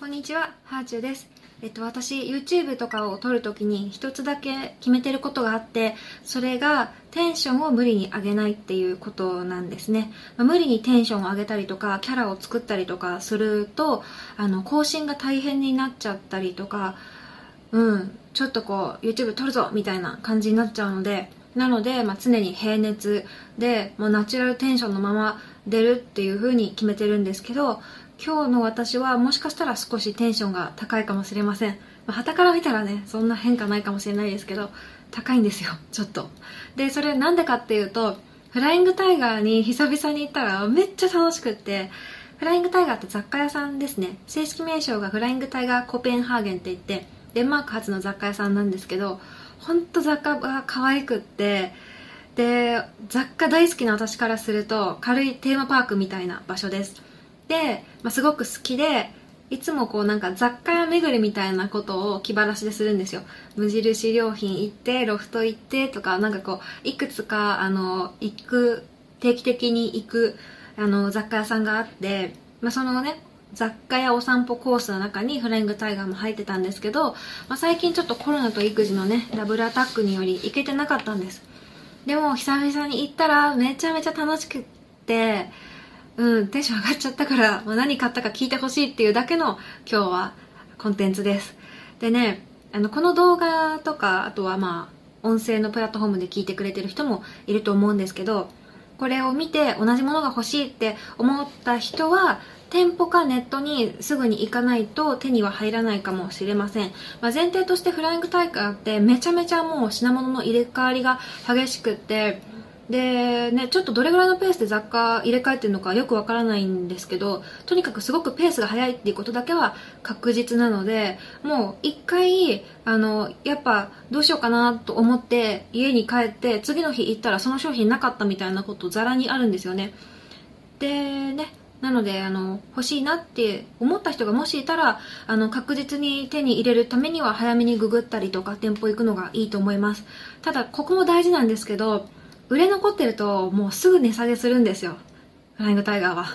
こんにちは、ハーチューです。えっと、私、YouTube とかを撮るときに一つだけ決めてることがあって、それがテンションを無理に上げないっていうことなんですね。まあ、無理にテンションを上げたりとか、キャラを作ったりとかすると、あの、更新が大変になっちゃったりとか、うん、ちょっとこう、YouTube 撮るぞみたいな感じになっちゃうので、なので、まあ、常に平熱で、もうナチュラルテンションのまま出るっていう風に決めてるんですけど、今日の私はもしかしたら少しテンションが高いかもしれません。まあ、から見たらね、そんな変化ないかもしれないですけど、高いんですよ、ちょっと。で、それなんでかっていうと、フライングタイガーに久々に行ったらめっちゃ楽しくって、フライングタイガーって雑貨屋さんですね。正式名称がフライングタイガーコペンハーゲンって言って、デンマーク発の雑貨屋さんなんですけど、ほんと雑貨が可愛くって、で、雑貨大好きな私からすると軽いテーマパークみたいな場所です。で、まあ、すごく好きで、いつもこうなんか雑貨屋巡りみたいなことを気晴らしでするんですよ。無印良品行って、ロフト行ってとか、なんかこう、いくつか、あの、行く、定期的に行く、あの、雑貨屋さんがあって、まあ、そのね、雑貨やお散歩コースの中にフライングタイガーも入ってたんですけど、まあ、最近ちょっとコロナと育児のね、ダブルアタックにより行けてなかったんです。でも久々に行ったらめちゃめちゃ楽しくって、うん、テンション上がっちゃったから、まあ、何買ったか聞いてほしいっていうだけの今日はコンテンツです。でね、あの、この動画とか、あとはまあ、音声のプラットフォームで聞いてくれてる人もいると思うんですけど、これを見て同じものが欲しいって思った人は、店舗かネットにすぐに行かないと手には入らないかもしれません。まあ、前提としてフライング大会ってめちゃめちゃもう品物の入れ替わりが激しくって、でねちょっとどれぐらいのペースで雑貨入れ替えてるのかよくわからないんですけどとにかくすごくペースが速いっていうことだけは確実なのでもう一回あのやっぱどうしようかなと思って家に帰って次の日行ったらその商品なかったみたいなことざらにあるんですよね。でねなのであの欲しいなって思った人がもしいたらあの確実に手に入れるためには早めにググったりとか店舗行くのがいいと思います。ただここも大事なんですけど売れ残ってるともうすぐ値下げするんですよ。フライングタイガーは。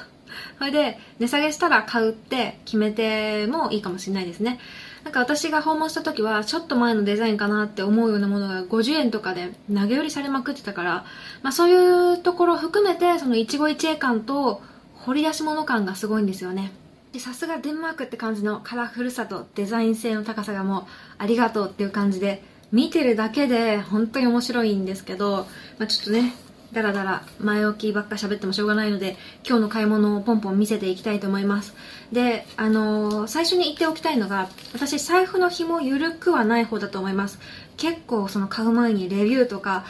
それで、値下げしたら買うって決めてもいいかもしれないですね。なんか私が訪問した時は、ちょっと前のデザインかなって思うようなものが50円とかで投げ売りされまくってたから、まあそういうところ含めて、その一期一会感と掘り出し物感がすごいんですよね。で、さすがデンマークって感じのカラフルさとデザイン性の高さがもうありがとうっていう感じで、見てるだけで本当に面白いんですけど、まあ、ちょっとねだらだら前置きばっか喋ってもしょうがないので今日の買い物をポンポン見せていきたいと思います。であのー、最初に言っておきたいのが私財布の紐緩くはない方だと思います。結構その買う前にレビューとか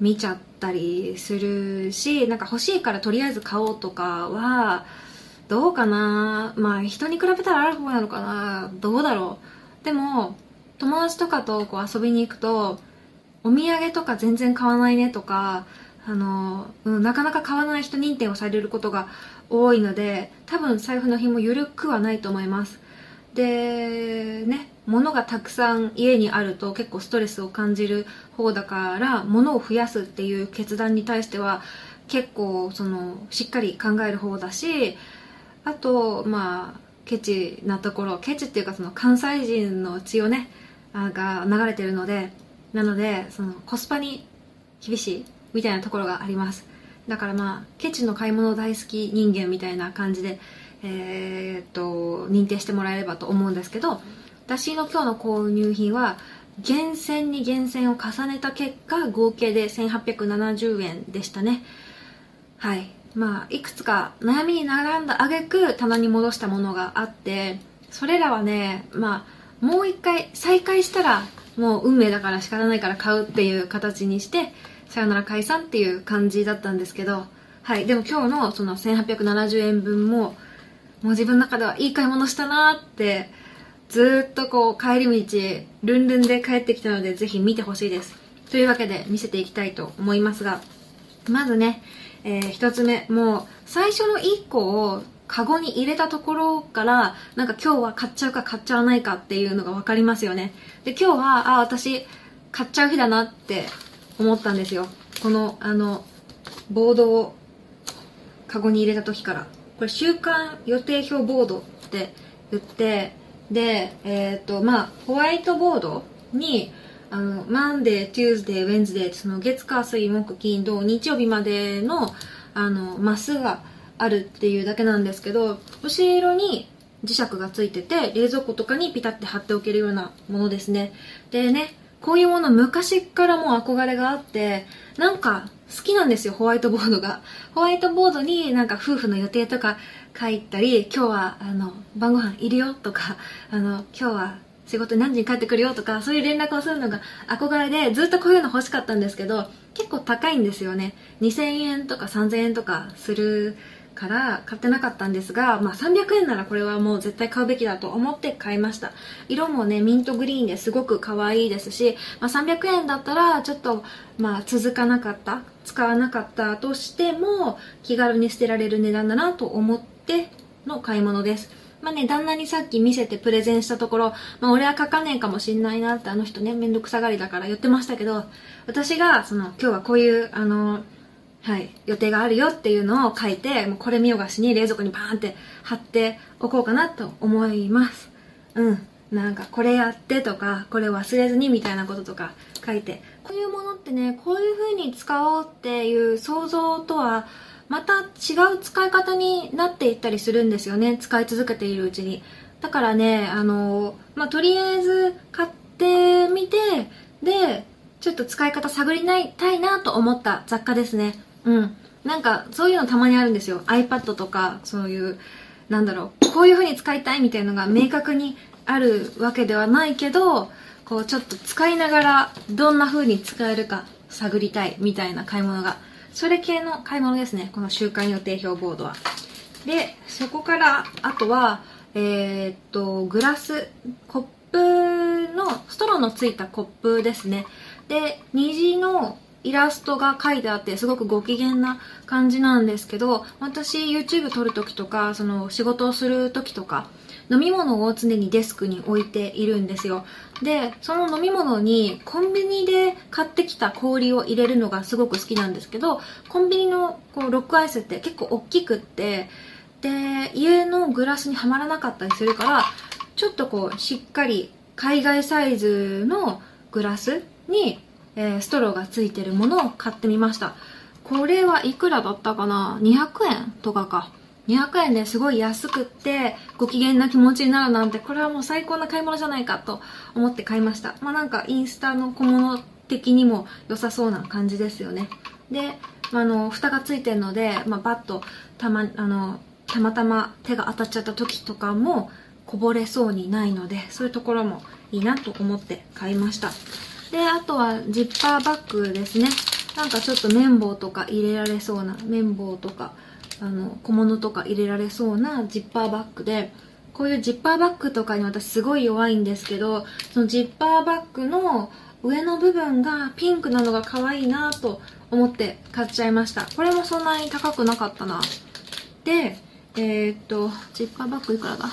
見ちゃったりするしなんか欲しいからとりあえず買おうとかはどうかな。まあ人に比べたらある方なのかな。どうだろう。でも友達とかとこう遊びに行くとお土産とか全然買わないねとかあの、うん、なかなか買わない人認定をされることが多いので多分財布の紐緩くはないと思います。でね物がたくさん家にあると結構ストレスを感じる方だから物を増やすっていう決断に対しては結構そのしっかり考える方だしあとまあケチなところケチっていうかその関西人の血をねが流れてるのでなのでそのコスパに厳しいみたいなところがあります。だからまあケチの買い物大好き人間みたいな感じでえー、っと認定してもらえればと思うんですけど私の今日の購入品は厳選に厳選を重ねた結果合計で1870円でしたね。はい。まあいくつか悩みに並んだ挙句棚に戻したものがあってそれらはねまあもう一回再開したらもう運命だから仕方ないから買うっていう形にしてさよなら解散っていう感じだったんですけどはいでも今日のその1870円分ももう自分の中ではいい買い物したなってずっとこう帰り道ルンルンで帰ってきたのでぜひ見てほしいです。というわけで見せていきたいと思いますがまずね、えー、一つ目もう最初の1個をカゴに入れたところからなんか今日は買っちゃうか買っちゃわないかっていうのが分かりますよね。で今日はあ私買っちゃう日だなって思ったんですよ。このあのボードをカゴに入れた時から。これ週間予定表ボードって売ってでえっ、とまあホワイトボードにあの Monday、Tuesday、Wednesday その月火水木金土日曜日までのあのマスがあるっていうだけなんですけど後ろに磁石がついてて冷蔵庫とかにピタッて貼っておけるようなものですね。でねこういうもの昔からもう憧れがあってなんか好きなんですよホワイトボードが。ホワイトボードになんか夫婦の予定とか書いたり今日はあの晩ご飯いるよとかあの今日は仕事何時に帰ってくるよとかそういう連絡をするのが憧れでずっとこういうの欲しかったんですけど結構高いんですよね。2000円とか3000円とかするから買ってなかったんですが、まあ、300円ならこれはもう絶対買うべきだと思って買いました。色もねミントグリーンですごく可愛いですし、まあ、300円だったらちょっとまあ続かなかった使わなかったとしても気軽に捨てられる値段だなと思っての買い物です。まあね、旦那にさっき見せてプレゼンしたところ、まあ俺は書かねえかもしんないなってあの人ね、めんどくさがりだから言ってましたけど、私が、その、今日はこういう、あの、はい、予定があるよっていうのを書いて、もうこれ見よがしに冷蔵庫にバーンって貼っておこうかなと思います。うん。なんかこれやってとか、これ忘れずにみたいなこととか書いて、こういうものってね、こういう風に使おうっていう想像とは、また違う使い方になっていったりするんですよね。使い続けているうちに。だからね、あの、まあ、とりあえず買ってみて、で、ちょっと使い方探りたいなと思った雑貨ですね。うん。なんか、そういうのたまにあるんですよ。iPad とか、そういう、なんだろう、こういう風に使いたいみたいのが明確にあるわけではないけど、こう、ちょっと使いながら、どんな風に使えるか探りたいみたいな買い物が、それ系の買い物ですね。この週間予定表ボードは。で、そこから、あとは、えー、っと、グラス、コップの、ストローのついたコップですね。で、虹のイラストが書いてあってすごくご機嫌な感じなんですけど私 YouTube 撮るときとかその仕事をするときとか飲み物を常にデスクに置いているんですよ。でその飲み物にコンビニで買ってきた氷を入れるのがすごく好きなんですけどコンビニのこうロックアイスって結構大きくってで家のグラスにはまらなかったりするからちょっとこうしっかり海外サイズのグラスにえー、ストローがついてるものを買ってみました。これはいくらだったかな？200円とかか。200円ですごい安くってご機嫌な気持ちになるなんてこれはもう最高な買い物じゃないかと思って買いました。まあなんかインスタの小物的にも良さそうな感じですよね。で、あの蓋がついてるので、まあ、バッとたまあのたまたま手が当たっちゃった時とかもこぼれそうにないのでそういうところもいいなと思って買いました。で、あとはジッパーバッグですね。なんかちょっと綿棒とか入れられそうな、綿棒とか、あの、小物とか入れられそうなジッパーバッグで、こういうジッパーバッグとかに私すごい弱いんですけど、そのジッパーバッグの上の部分がピンクなのが可愛いなと思って買っちゃいました。これもそんなに高くなかったな。で、えー、っと、ジッパーバッグいくらだ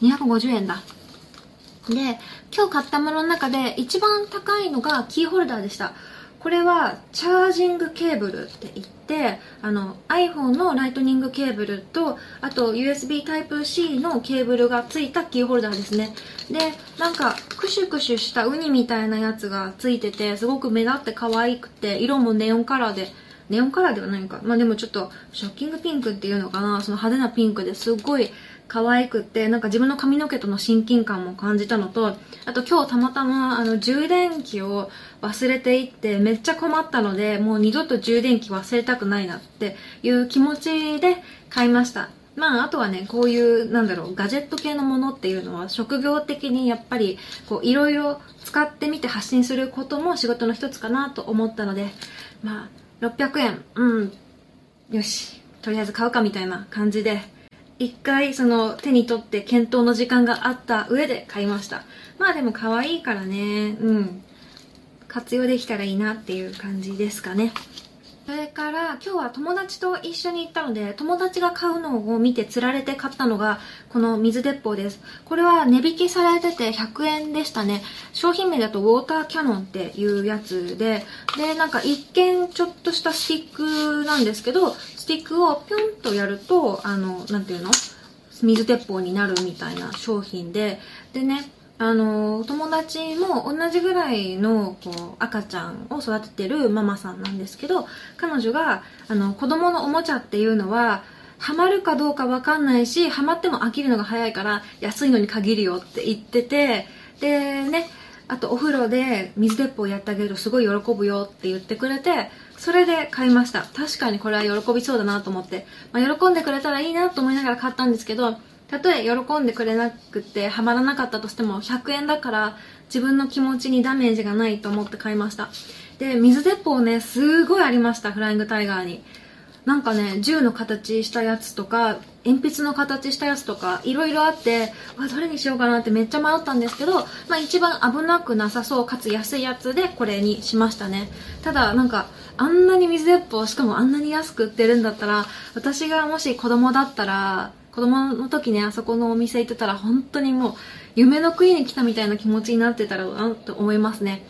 ?250 円だ。で、今日買ったものの中で一番高いのがキーホルダーでした。これはチャージングケーブルって言って、あの iPhone のライトニングケーブルと、あと USB Type-C のケーブルがついたキーホルダーですね。で、なんかクシュクシュしたウニみたいなやつがついてて、すごく目立って可愛くて、色もネオンカラーで、ネオンカラーではないか。まあでもちょっとショッキングピンクっていうのかな、その派手なピンクですっごい可愛くって、なんか自分の髪の毛との親近感も感じたのと、あと今日たまたまあの充電器を忘れていってめっちゃ困ったので、もう二度と充電器忘れたくないなっていう気持ちで買いました。まあ、あとはね、こういう、なんだろう、ガジェット系のものっていうのは、職業的にやっぱり、こう、いろいろ使ってみて発信することも仕事の一つかなと思ったので、まあ、600円、うん、よし、とりあえず買うかみたいな感じで、一回その手に取って検討の時間があった上で買いました。まあでも可愛いからね。うん。活用できたらいいなっていう感じですかね。それから今日は友達と一緒に行ったので友達が買うのを見て釣られて買ったのがこの水鉄砲です。これは値引きされてて100円でしたね。商品名だとウォーターキャノンっていうやつででなんか一見ちょっとしたスティックなんですけどスティックをピョンとやるとあのなんていうの？水鉄砲になるみたいな商品ででねあの友達も同じぐらいのこう赤ちゃんを育ててるママさんなんですけど彼女があの子供のおもちゃっていうのはハマるかどうかわかんないしハマっても飽きるのが早いから安いのに限るよって言っててでねあとお風呂で水鉄砲やってあげるとすごい喜ぶよって言ってくれてそれで買いました。確かにこれは喜びそうだなと思って、まあ、喜んでくれたらいいなと思いながら買ったんですけどたとえ喜んでくれなくてハマらなかったとしても100円だから自分の気持ちにダメージがないと思って買いました。で水鉄砲ねすごいありましたフライングタイガーに。なんかね銃の形したやつとか鉛筆の形したやつとかいろいろあってわどれにしようかなってめっちゃ迷ったんですけど、まあ、一番危なくなさそうかつ安いやつでこれにしましたね。ただなんかあんなに水鉄砲しかもあんなに安く売ってるんだったら私がもし子供だったら子供の時ねあそこのお店行ってたら本当にもう夢の国に来たみたいな気持ちになってたらなと思いますね。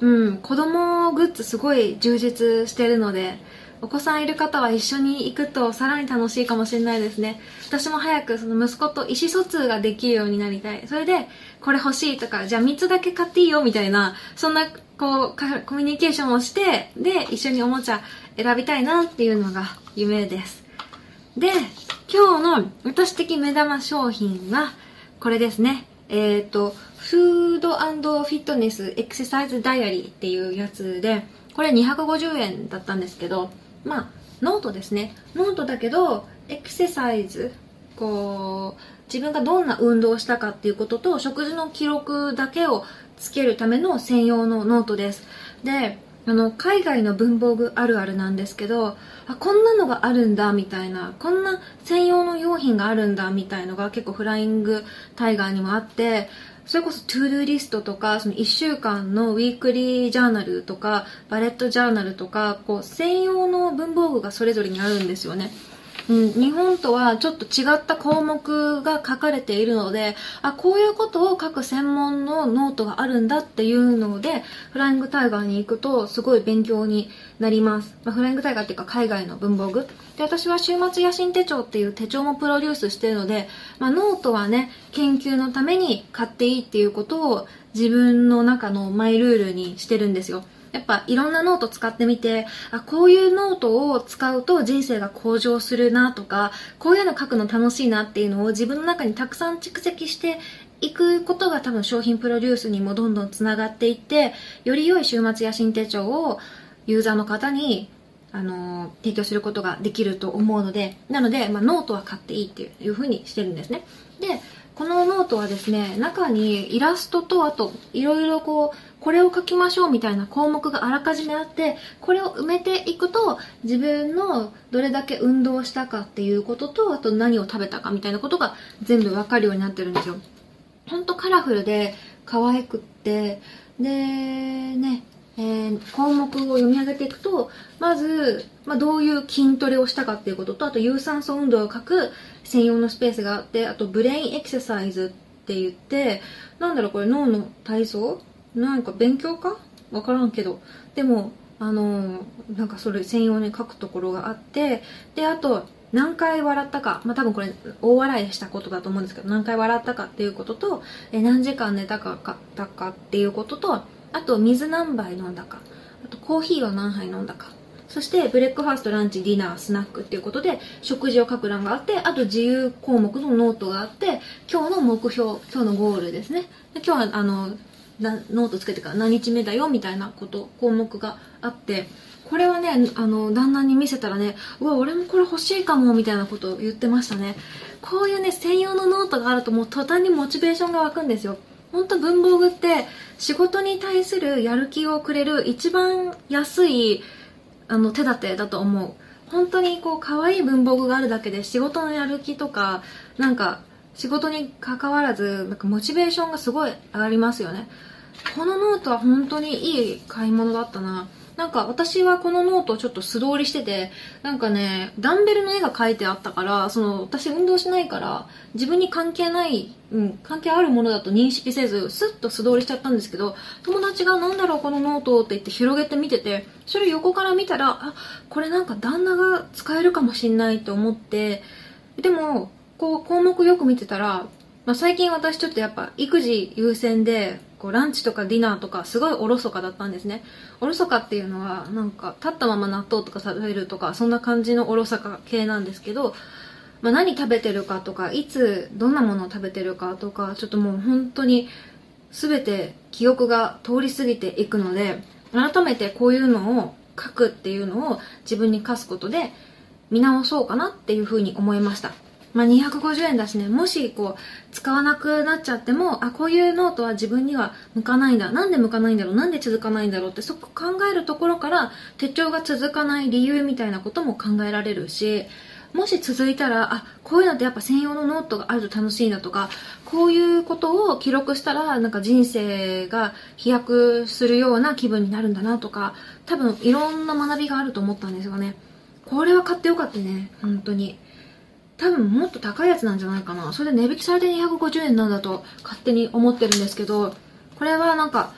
うん子供グッズすごい充実してるのでお子さんいる方は一緒に行くとさらに楽しいかもしれないですね。私も早くその息子と意思疎通ができるようになりたい。それでこれ欲しいとかじゃあ3つだけ買っていいよみたいなそんなこうコミュニケーションをしてで一緒におもちゃ選びたいなっていうのが夢です。で今日の私的目玉商品はこれですね。えっ、ー、と、フードフィットネスエクササイズダイアリーっていうやつで、これ250円だったんですけど、まあ、ノートですね。ノートだけど、エクササイズ、こう、自分がどんな運動をしたかっていうことと、食事の記録だけをつけるための専用のノートです。で、あの海外の文房具あるあるなんですけどあこんなのがあるんだみたいなこんな専用の用品があるんだみたいのが結構フライングタイガーにもあってそれこそ to-do list とかその1週間の weekly journal とかバレットジャーナルとかこう専用の文房具がそれぞれにあるんですよね。うん、日本とはちょっと違った項目が書かれているのであこういうことを書く専門のノートがあるんだっていうのでフライングタイガーに行くとすごい勉強になります、まあ、フライングタイガーっていうか海外の文房具。で私は週末野心手帳っていう手帳もプロデュースしてるので、まあ、ノートはね研究のために買っていいっていうことを自分の中のマイルールにしてるんですよ。やっぱいろんなノート使ってみて、あ、こういうノートを使うと人生が向上するなとか、こういうの書くの楽しいなっていうのを自分の中にたくさん蓄積していくことが多分商品プロデュースにもどんどんつながっていって、より良い週末野心手帳をユーザーの方にあの提供することができると思うので、なので、まあ、ノートは買っていいっていうふうにしてるんですね。で、このノートはですね、中にイラストと、あと、いろいろこう、これを書きましょうみたいな項目があらかじめあってこれを埋めていくと自分のどれだけ運動したかっていうこととあと何を食べたかみたいなことが全部わかるようになってるんですよ。ほんとカラフルで可愛くってでねえー、項目を読み上げていくとまず、まあ、どういう筋トレをしたかっていうこととあと有酸素運動を書く専用のスペースがあってあとブレインエクササイズって言ってなんだろうこれ脳の体操？なんか勉強か？わからんけど。でも、あのー、なんかそれ専用に書くところがあって、で、あと、何回笑ったか、まあ、多分これ大笑いしたことだと思うんですけど、何回笑ったかっていうことと、え何時間寝たかかったかっていうことと、あと水何杯飲んだか、あとコーヒーを何杯飲んだか、そしてブレックファースト、ランチ、ディナー、スナックっていうことで食事を書く欄があって、あと自由項目のノートがあって、今日の目標、今日のゴールですね。今日はあの、なノートつけてから何日目だよみたいなこと項目があってこれはねあの旦那に見せたらねうわ俺もこれ欲しいかもみたいなことを言ってましたね。こういうね専用のノートがあるともう途端にモチベーションが湧くんですよ。本当文房具って仕事に対するやる気をくれる一番安いあの手立てだと思う。本当にこう可愛い文房具があるだけで仕事のやる気とかなんか仕事に関わらずなんかモチベーションがすごい上がりますよね。このノートは本当にいい買い物だったな。なんか私はこのノートをちょっと素通りしててなんかねダンベルの絵が描いてあったからその私運動しないから自分に関係ない、うん、関係あるものだと認識せずスッと素通りしちゃったんですけど友達が何だろうこのノートって言って広げて見ててそれ横から見たらあこれなんか旦那が使えるかもしんないと思ってでもこう項目よく見てたら、まあ、最近私ちょっとやっぱ育児優先でこうランチとかディナーとかすごいおろそかだったんですねおろそかっていうのはなんか立ったまま納豆とか食べるとかそんな感じのおろそか系なんですけど、まあ、何食べてるかとかいつどんなものを食べてるかとかちょっともう本当に全て記憶が通り過ぎていくので改めてこういうのを書くっていうのを自分に課すことで見直そうかなっていうふうに思いました。まあ、250円だしね、もしこう、使わなくなっちゃっても、あ、こういうノートは自分には向かないんだ。なんで向かないんだろうなんで続かないんだろうって、そこ考えるところから、手帳が続かない理由みたいなことも考えられるし、もし続いたら、あ、こういうのってやっぱ専用のノートがあると楽しいんだとか、こういうことを記録したら、なんか人生が飛躍するような気分になるんだなとか、多分いろんな学びがあると思ったんですよね。これは買ってよかったね、本当に。多分もっと高いやつなんじゃないかな。それで値引きされて250円なんだと勝手に思ってるんですけど、これはなんか、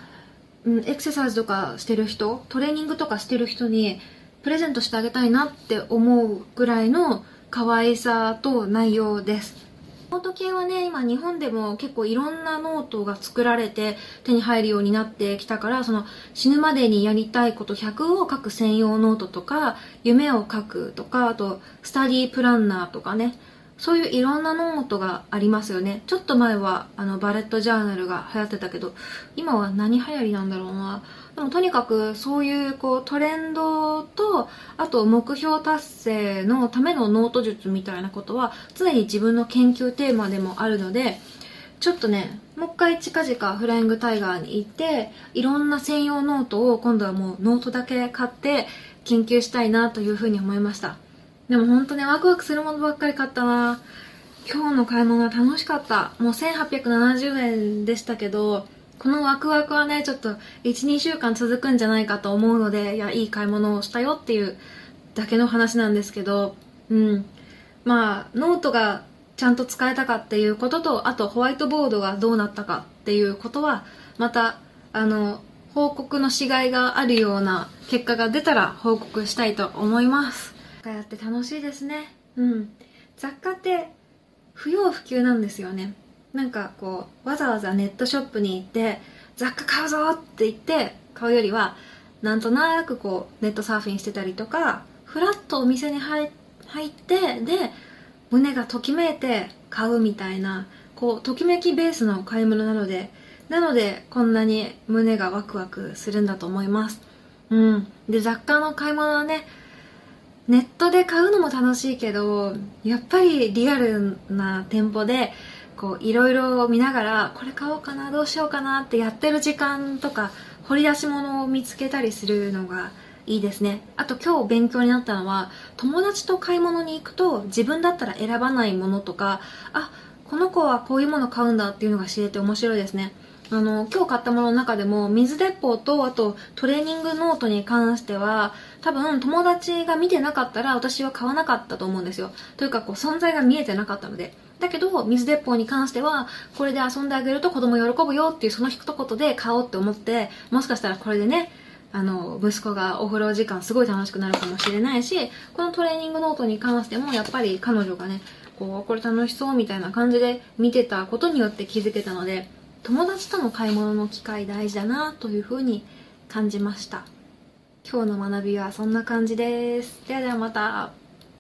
うん、エクササイズとかしてる人、トレーニングとかしてる人にプレゼントしてあげたいなって思うぐらいの可愛さと内容です。ノート系はね、今日本でも結構いろんなノートが作られて手に入るようになってきたから、その死ぬまでにやりたいこと100を書く専用ノートとか、夢を書くとか、あとスタディープランナーとかね、そういういろんなノートがありますよね。ちょっと前はあのバレットジャーナルが流行ってたけど、今は何流行りなんだろうな。でもとにかくそういうこうトレンドと、あと目標達成のためのノート術みたいなことは常に自分の研究テーマでもあるので、ちょっとね、もう一回近々フライングタイガーに行って、いろんな専用ノートを今度はもうノートだけ買って研究したいなというふうに思いました。でも本当ね、ワクワクするものばっかり買ったな今日の買い物は楽しかった。もう1870円でしたけど、このワクワクはね、ちょっと1、2週間続くんじゃないかと思うので、いや、いい買い物をしたよっていうだけの話なんですけど、うん。まあ、ノートがちゃんと使えたかっていうことと、あとホワイトボードがどうなったかっていうことは、また、あの、報告のしがいがあるような結果が出たら報告したいと思います。家やって楽しいですね。うん。雑貨って不要不急なんですよね。なんかこうわざわざネットショップに行って雑貨買うぞって言って買うよりはなんとなくこうネットサーフィンしてたりとかふらっとお店に入ってで胸がときめいて買うみたいなこうときめきベースの買い物なのでなのでこんなに胸がワクワクするんだと思います。うん。で雑貨の買い物はねネットで買うのも楽しいけどやっぱりリアルな店舗でこういろいろ見ながらこれ買おうかなどうしようかなってやってる時間とか掘り出し物を見つけたりするのがいいですね。あと今日勉強になったのは友達と買い物に行くと自分だったら選ばないものとかあこの子はこういうもの買うんだっていうのが知れて面白いですね。あの今日買ったものの中でも水鉄砲とあとトレーニングノートに関しては多分友達が見てなかったら私は買わなかったと思うんですよ。というかこう存在が見えてなかったので。だけど水鉄砲に関してはこれで遊んであげると子供喜ぶよっていうその一言で買おうって思ってもしかしたらこれでねあの息子がお風呂時間すごい楽しくなるかもしれないしこのトレーニングノートに関してもやっぱり彼女がねこうこれ楽しそうみたいな感じで見てたことによって気づけたので友達との買い物の機会大事だなというふうに感じました。今日の学びはそんな感じです。ではではまた。